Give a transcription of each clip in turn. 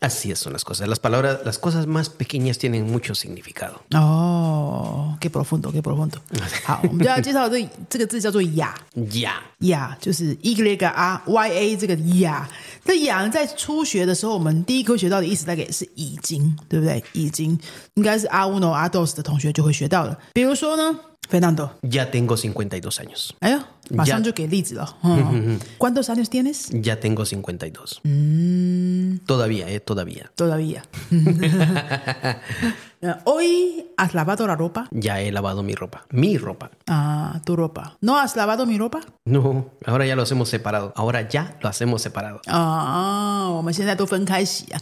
Así son las cosas. Las palabras, las cosas más pequeñas tienen mucho significado. 哦，qué profundo, qué profundo。好，我们就要介绍这这个字叫做雅 Ya. 雅，就是 y a y a 这个雅。这雅在初学的时候，我们第一课学到的意思大概也是已经，对不对？已经应该是阿乌诺阿 dos 的同学就会学到了。比如说呢，Fernando。 Ya tengo 52 años. 哎呦，马上 Ya 就给例子了。嗯，¿Cuántos años tienes? Ya tengo 52. Todavía, eh, todavía. Todavía. Eh, Hoy has lavado la ropa. Ya he lavado mi ropa. Mi ropa. Ah, tu ropa. ¿No has lavado mi ropa? No, ahora ya lo hacemos separado. Ahora ya lo hacemos separado. 啊，我们现在都分开洗啊。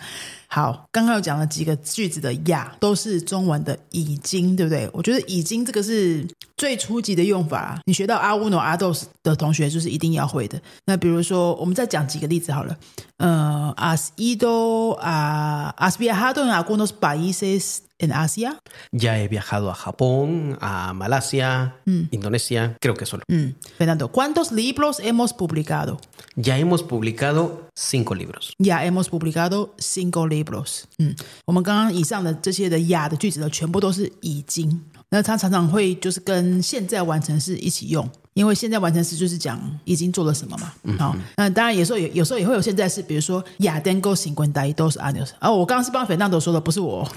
好，刚刚有讲了几个句子的呀，都是中文的已经，对不对？我觉得已经这个是最初级的用法，你学到阿乌诺阿豆的同学就是一定要会的。那比如说，我们再讲几个例子好了。呃，has ido a has viajado en algunos países en Asia？ Ya he viajado a Japón, a Malasia, Indonesia, creo que solo. 嗯，Fernando，¿cuántos libros hemos publicado？ Ya hemos publicado cinco libros. Ya hemos publicado cinco libros。嗯，我们刚刚以上的这些的呀的句子呢，全部都是已经。那它常常会就是跟现在完成式一起用， 因为现在完成式就是讲已经做了什么嘛。好，那当然有时候有有时候也会有现在是，比如说 Ya tengo cincuenta y dos años。啊，我刚刚是帮 Fernando 说的，不是我。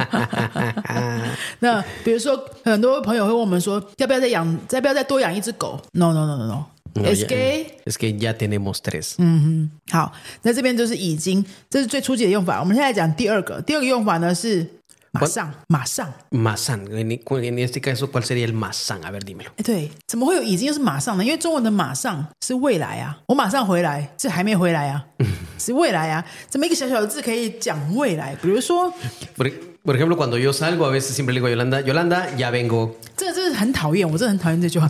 那比如说，很多朋友会问我们说，要不要再养，再不要再多养一只狗？No no no no no。No, Es que es que ya tenemos tres. 嗯好，那这边就是已经，这是最初级的用法。我们现在讲第二个，第二个用法呢是马上，马上。Masan. En, en este caso, ¿cuál sería el masan? A ver, dímelo. 哎，对，怎么会有已经又是马上呢？因为中文的马上是未来啊，我马上回来，这还没回来啊，是未来啊。怎么一个小小的字可以讲未来？比如说，Por, por ejemplo, cuando yo salgo, a veces siempre le digo a Yolanda, Yolanda, ya vengo. 这个真的很讨厌，我真的很讨厌这句话。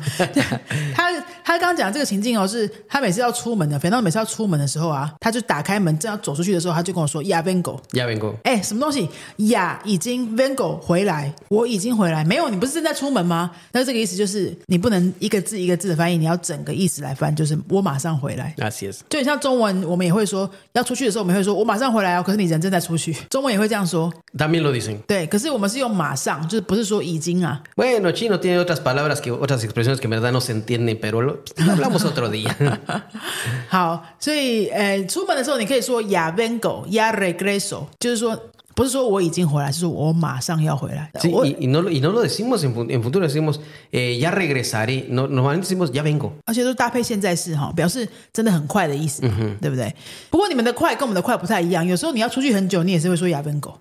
他他刚刚讲这个情境哦，是他每次要出门的，反正每次要出门的时候啊，他就打开门正要走出去的时候，他就跟我说 “Ya vengo”。Ya vengo. 哎，什么东西呀？已经 Vengo 回来，我已经回来。没有，你不是正在出门吗？那这个意思就是你不能一个字一个字的翻译，你要整个意思来翻，就是我马上回来。Así es. 就很像中文，我们也会说要出去的时候，我们会说我马上回来哦。可是你人正在出去，中文也会这样说。También lo dicen. 对，可是我们是用马上，就是不是说已经啊。 Bueno, chino tiene otras palabras, que otras expresiones que en verdad no se entienden, pero lo, lo hablamos otro día. 好，所以呃，出门的时候你可以说 ya vengo, ya regreso，就是说不是说我已经回来，是说我马上要回来。 Sí, 我 y, y no, lo- y no lo decimos en, fu- en futuro, decimos eh, ya regresaré. No, normalmente decimos ya vengo. 而且都搭配现在式哈，表示真的很快的意思嘛，对不对？不过你们的快跟我们的快不太一样，有时候你要出去很久，你也是会说 ya vengo。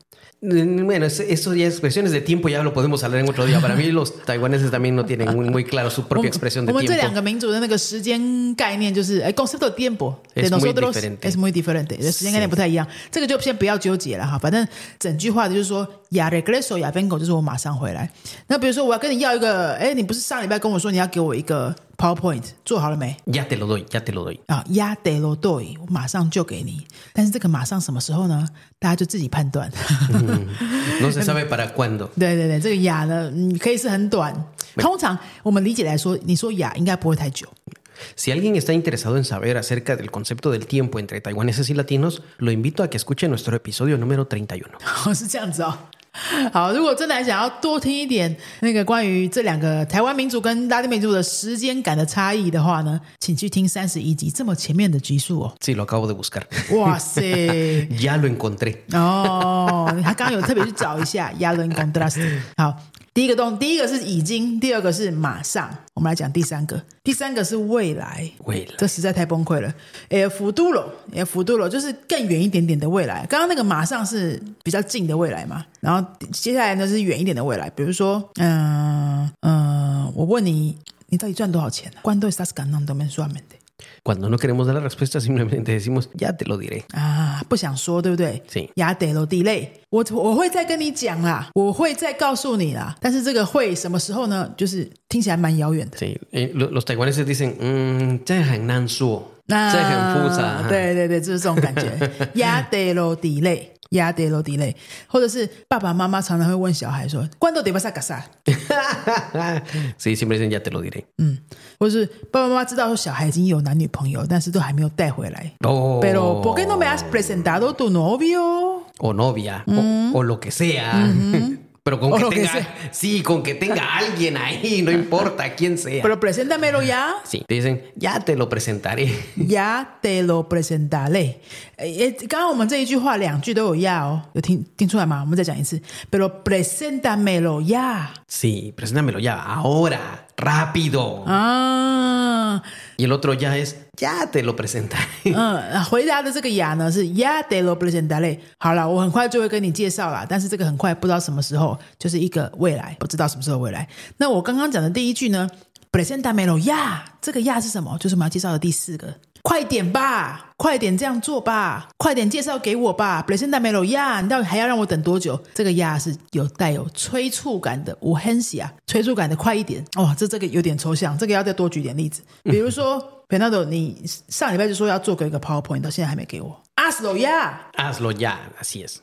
Mm, Bueno, ese- eso ya expresiones de tiempo ya lo podemos hablar en otro día. Para mí los taiwaneses también no tienen muy, muy claro su 我 propia 们 expresión 我 de 们这两 tiempo. 个民族的那个时间概念就是，哎，concepto de tiempo Es de muy nosotros diferente. es muy diferente，时间概念不太一样。这个就先不要纠结了哈，反正整句话的就是说，ya regreso ya vengo，就是我马上回来。那比如说我要跟你要一个，哎，你不是上礼拜跟我说你要给我一个 PowerPoint，做好了没？ Ya te lo doy, ya te lo doy. 啊，ya de lo doy，我马上就给你。但是这个马上什么时候呢？大家就自己判断。 No se sabe para cuándo. 对对对，这个雅呢，嗯，可以是很短。通常我们理解来说，你说雅应该不会太久。 Si alguien está interesado en saber acerca del concepto del tiempo entre taiwaneses y latinos, lo invito a que escuche nuestro episodio número 31. 哦，是这样子哦。 好，如果真的还想要多听一点那个关于这两个台湾民族跟拉丁民族的时间感的差异的话呢，请去听三十一集这么前面的集数哦。Sí, lo acabo de buscar. 哇塞！Ya lo encontré. 哦，他刚刚有特别去找一下 y a l o n contrast。好，第一个动，第一个是已经，第二个是马上。我们来讲第三个，第三个是未来。未来这实在太崩溃了。诶，福都了，诶，福都了，就是更远一点点的未来。刚刚那个马上是比较近的未来嘛，然后接下来呢是远一点的未来，比如说，嗯、嗯、我问你，你到底赚多少钱、啊？关对 s a s 感 a 都没算没的。Cuando no queremos dar la respuesta, simplemente decimos, ya te lo diré. 啊，不想说，对不对？Sí. 雅得罗地类，我我会再跟你讲啦，我会再告诉你啦。但是这个会什么时候呢？就是听起来蛮遥远的。Sí. Eh, lo- los taiwaneses dicen, "Mm, 这很难说，那这很复杂。对对对，就是这种感觉。雅得罗地类，雅得罗地类，或者是爸爸妈妈常常会问小孩说：“关都得巴萨嘎萨。 sí, siempre dicen, ya te lo diré. ”或者是爸爸妈妈知道说小孩已经有男女朋友，但是都还没有带回来。 Oh. Pero ¿por qué no me has presentado tu novio? o novia o, o lo que sea. pero con que, tenga, sí, con que tenga alguien ahí, no importa quién sea. Pero preséntamelo ya. Sí, te dicen, ya te lo presentaré. Ya te lo presentaré. Eh, eh Pero preséntamelo ya. Sí, preséntamelo ya, ahora, rápido. Ah. Y el otro ya es, ya te lo presentaré. 嗯，回答的这个呀呢是 Ya te lo presentaré。好了，我很快就会跟你介绍啦，但是这个很快不知道什么时候，就是一个未来，不知道什么时候未来。那我刚刚讲的第一句呢，presentamelo ya，这个 “ya” 是什么？就是我们要介绍的第四个。快点吧，快点这样做吧，快点介绍给我吧，presentamelo ya，你到底还要让我等多久？这个呀是有带有催促感的 u h e n s i a 催促感的快一点。哦，这这个有点抽象，这个要再多举点例子，比如说。Fernando，你上礼拜就说要做个一个 PowerPoint，到现在还没给我。Hazlo ya，Hazlo ya, así es.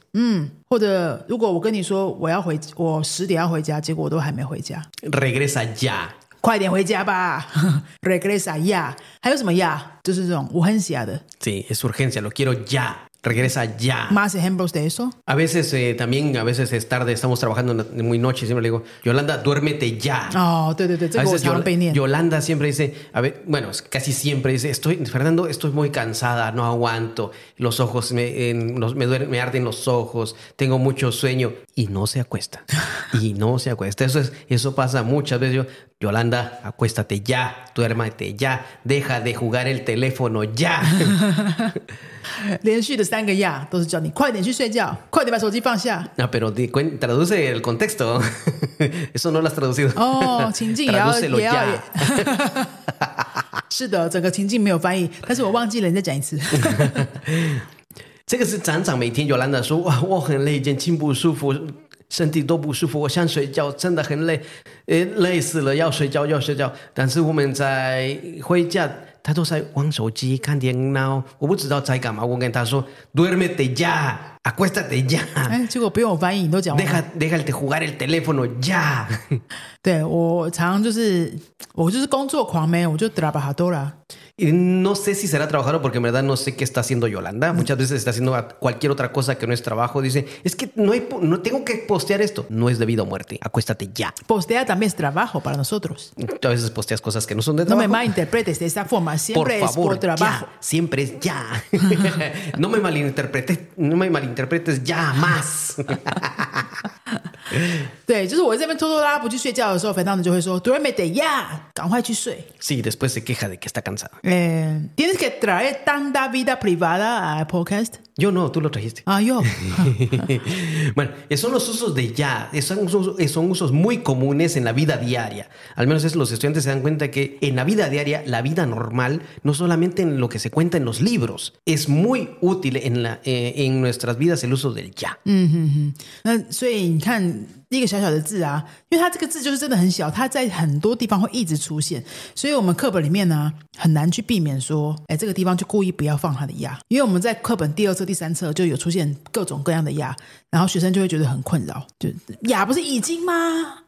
或者如果我跟你说我要回，我十点要回家，结果我都还没回家，Regresa ya. 快点回家吧，regresa ya。还有什么 ya？就是这种无很写的。 Sí, es urgencia, lo quiero ya. regresa ya. Más ejemplos de eso. A veces eh, también, a veces es tarde, estamos trabajando muy noche, siempre le digo, Yolanda, duérmete ya. Oh, te, te, te, te a veces Yol Yolanda siempre dice, a ver, bueno, casi siempre dice, estoy, Fernando, estoy muy cansada, no aguanto, los ojos me, en, los, me, duelen, me arden los ojos, tengo mucho sueño y no se acuesta. y no se acuesta. Eso es, eso pasa muchas veces. Yo, Yolanda, acuéstate ya, duérmete ya, deja de jugar el teléfono ya. 连续的三个 ya 都是叫你快点去睡觉，快点把手机放下。No, pero cuen- traduce el contexto. Eso no lo has traducido. 哦，情境也要也要是的，整个情境没有翻译，但是我忘记了，你再讲一次。这个是长长每天 Yolanda 说哇，我很累，眼睛不舒服，身体都不舒服，我想睡觉，真的很累，呃，累死了，要睡觉，要睡觉。但是我们在回家，他都在玩手机、看电脑，我不知道在干嘛。我跟他说，duérmete ya, acuéstate ya, 哎，结果不用我翻译，你都讲完了。deja, deja de jugar el teléfono ya. 对我常常就是我就是工作狂没，我就 trabajadora。Y no sé si será trabajador porque en verdad no sé qué está haciendo Yolanda. Muchas veces está haciendo cualquier otra cosa que no es trabajo. Dice, es que no, hay, no tengo que postear esto. No es debido a muerte. Acuéstate ya. Postear también es trabajo para nosotros. A veces posteas cosas que no son de No me trabajo. malinterpretes de esa forma. por Siempre es por trabajo. ya. Siempre es ya. no me malinterpretes, no me malinterpretes ya más. 对，就是我这边拖拖拉拉不去睡觉的时候，肥当的就会说 d u r m e de ya，赶快去睡。sí, después se queja de que está cansada. 哎，tienes que traer tanta vida privada al podcast. Yo no, tú lo trajiste. 啊哟， bueno, son los usos de ya, son usos, son usos muy comunes en la vida diaria. Al menos es, los estudiantes se dan cuenta que en la vida diaria, la vida normal, no solamente en lo que se cuenta en los libros, es muy útil en, la, eh, en nuestras vidas el uso del ya. 那所以你看 一个小小的字啊，因为它这个字就是真的很小，它在很多地方会一直出现，所以我们课本里面呢很难去避免说，哎，这个地方就故意不要放它的呀，因为我们在课本第二册、第三册就有出现各种各样的呀，然后学生就会觉得很困扰，就呀不是已经吗？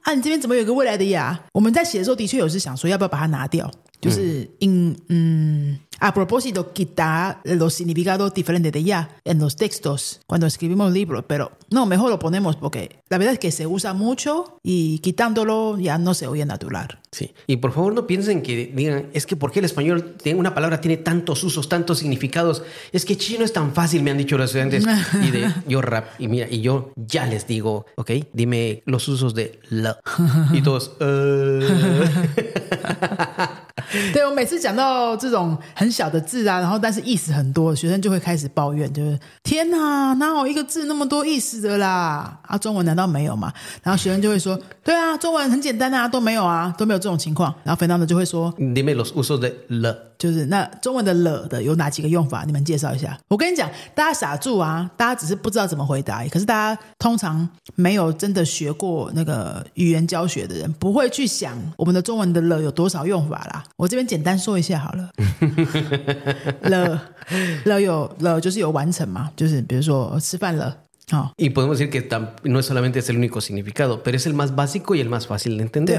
啊，你这边怎么有个未来的呀？我们在写的时候的确有是想说要不要把它拿掉，就是因嗯。A propósito, quitar los significados diferentes de ya en los textos cuando escribimos libros, pero no, mejor lo ponemos porque la verdad es que se usa mucho y quitándolo ya no se oye natural. Sí. Y por favor no piensen que digan, es que ¿por qué el español tiene una palabra tiene tantos usos, tantos significados? Es que chino es tan fácil, me han dicho los estudiantes. Y de yo rap, y mira, y yo ya les digo, ok, dime los usos de la. Y todos, "Eh". 对我每次讲到这种很小的字啊，然后但是意思很多，学生就会开始抱怨，就是天哪，哪有一个字那么多意思的啦？啊，中文难道没有吗？然后学生就会说对啊，中文很简单啊，都没有啊，都没有这种情况。然后 Fernando 就会说，Dime los usos de le. 就是那中文的了的有哪几个用法？你们介绍一下。我跟你讲，大家傻住啊，大家只是不知道怎么回答。可是大家通常没有真的学过那个语言教学的人，不会去想我们的中文的了有多少用法啦。我这边简单说一下好了。了了有了就是有完成嘛，就是比如说吃饭了，Oh. Y podemos decir que no es solamente es el único significado, pero es el más básico y el más fácil de entender.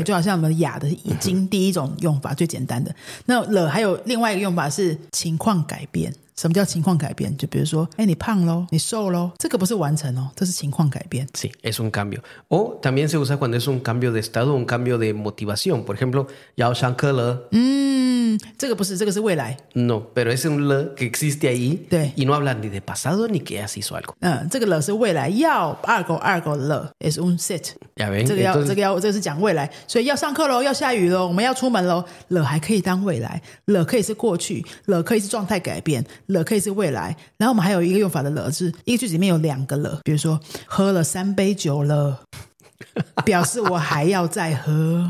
什么叫情况改变？就比如说，哎，你胖喽，你瘦喽，这个不是完成哦，这是情况改变。Sí, es un cambio. O también se usa cuando es un cambio de estado, un cambio de motivación. Por ejemplo, ya le 嗯，这个不是，这个是未来。no, pero es un le que existe ahí Sí. y no habla ni de pasado ni que ya se hizo algo. 嗯，这个了是未来要二狗二狗了，is un set。Ya ven, 这个要这个要这个是讲未来，所以要上课喽，要下雨喽，我们要出门喽。了还可以当未来，了可以是过去，了可以是状态改变，了可以是未来。然后我们还有一个用法的了，是一个句子里面有两个了，比如说喝了三杯酒了，表示我还要再喝，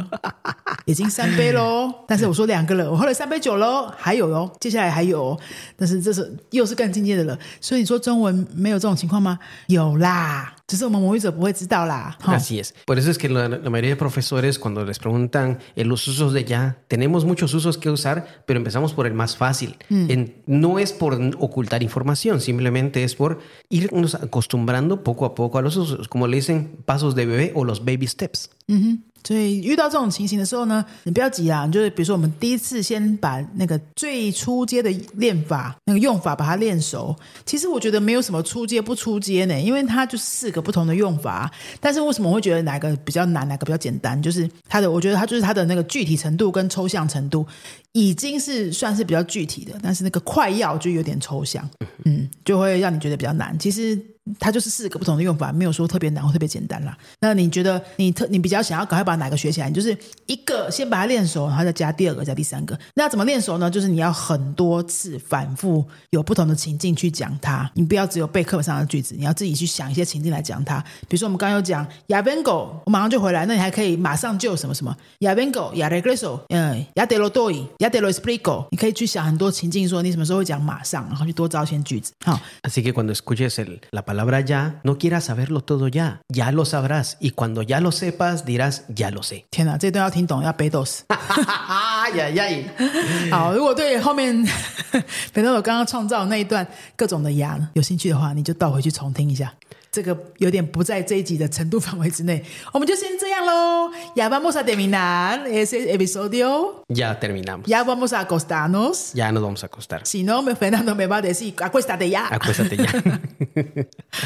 已经三杯喽。但是我说两个了，我喝了三杯酒喽，还有哦，接下来还有，但是这是又是更进阶的了。所以你说中文没有这种情况吗？有啦，只是我们母语者不会知道啦。哈 Así es. Por eso es que la, la mayoría de profesores cuando les preguntan en los usos de ya, tenemos muchos usos que usar, pero empezamos por el más fácil. En- no es por ocultar información, simplemente es por irnos acostumbrando poco a poco a los usos, como le dicen pasos de bebé o los baby steps. 所以遇到这种情形的时候呢，你不要急啊，就是比如说我们第一次先把那个最初阶的练法、那个用法把它练熟。其实我觉得没有什么初阶不初阶呢，因为它就四个不同的用法。但是为什么我会觉得哪个比较难，哪个比较简单？就是它的，我觉得它就是它的那个具体程度跟抽象程度已经是算是比较具体的，但是那个快要就有点抽象，嗯，就会让你觉得比较难。其实。它就是四个不同的用法，没有说特别难或特别简单啦。那你觉得你特你比较想要赶快把哪个学起来？你就是一个先把它练熟，然后再加第二个，加第三个。那怎么练熟呢？就是你要很多次反复，有不同的情境去讲它。你不要只有背课本上的句子，你要自己去想一些情境来讲它。比如说我们刚刚有讲 ya vengo，我马上就回来，那你还可以马上就什么什么 ya vengo，ya regreso，嗯，ya de lo doy，ya de lo explico。你可以去想很多情境，说你什么时候会讲马上，然后去多造一些句子。好，Así que cuando escuches el- la palabra ya, no quieras saberlo todo ya, ya lo sabrás y cuando ya lo sepas dirás ya lo sé. 天哪，这段要听懂，要背豆死。 Ay, ay, ay. 好，如果对后面北斗我刚刚创造那一段各种的牙呢有兴趣的话，你就倒回去重听一下。 这个有点不在这一集的程度范围之内，我们就先这样喽。Ya vamos a terminar ese episodio. Ya terminamos. Ya vamos a acostarnos. Ya nos vamos a acostar. Si no, me Fernando me va a decir acuéstate ya. Acuéstate ya.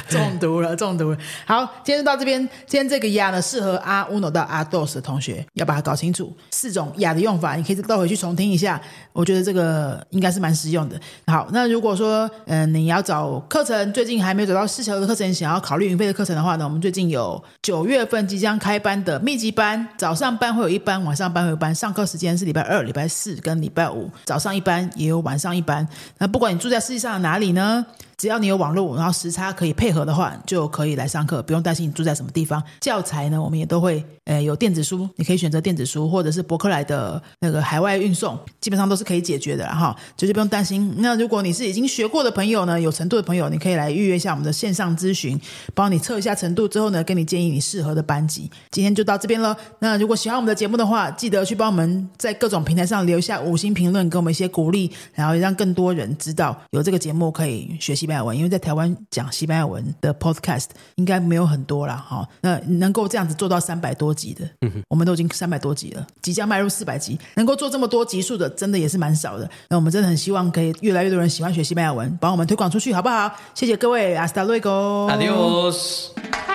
中毒了，中毒了。好，今天就到这边。今天这个呀呢，适合阿乌诺到阿 dos 的同学，要把它搞清楚四种呀的用法，你可以倒回去重听一下。我觉得这个应该是蛮实用的。好，那如果说嗯、呃你要找课程，最近还没有找到适合的课程，想要考虑云飞的课程的话呢，我们最近有九月份即将开班的密集班，早上班会有一班，晚上班会有一班，上课时间是礼拜二、礼拜四跟礼拜五，早上一班也有晚上一班。那不管你住在世界上哪里呢？只要你有网络，然后时差可以配合的话，就可以来上课，不用担心你住在什么地方。教材呢，我们也都会呃有电子书，你可以选择电子书或者是博客来的那个海外运送，基本上都是可以解决的哈，就是不用担心。那如果你是已经学过的朋友呢，有程度的朋友，你可以来预约一下我们的线上咨询，帮你测一下程度之后呢，给你建议你适合的班级。今天就到这边了。那如果喜欢我们的节目的话，记得去帮我们在各种平台上留下五星评论，给我们一些鼓励，然后让更多人知道有这个节目可以学习班牙文。因为在台湾讲西班牙文的 podcast 应该没有很多啦，哈。那能够这样子做到三百多集的，我们都已经三百多集了，即将迈入四百集，能够做这么多集数的，真的也是蛮少的。那我们真的很希望可以越来越多人喜欢学西班牙文，把我们推广出去，好不好？谢谢各位，hasta luego。Adiós.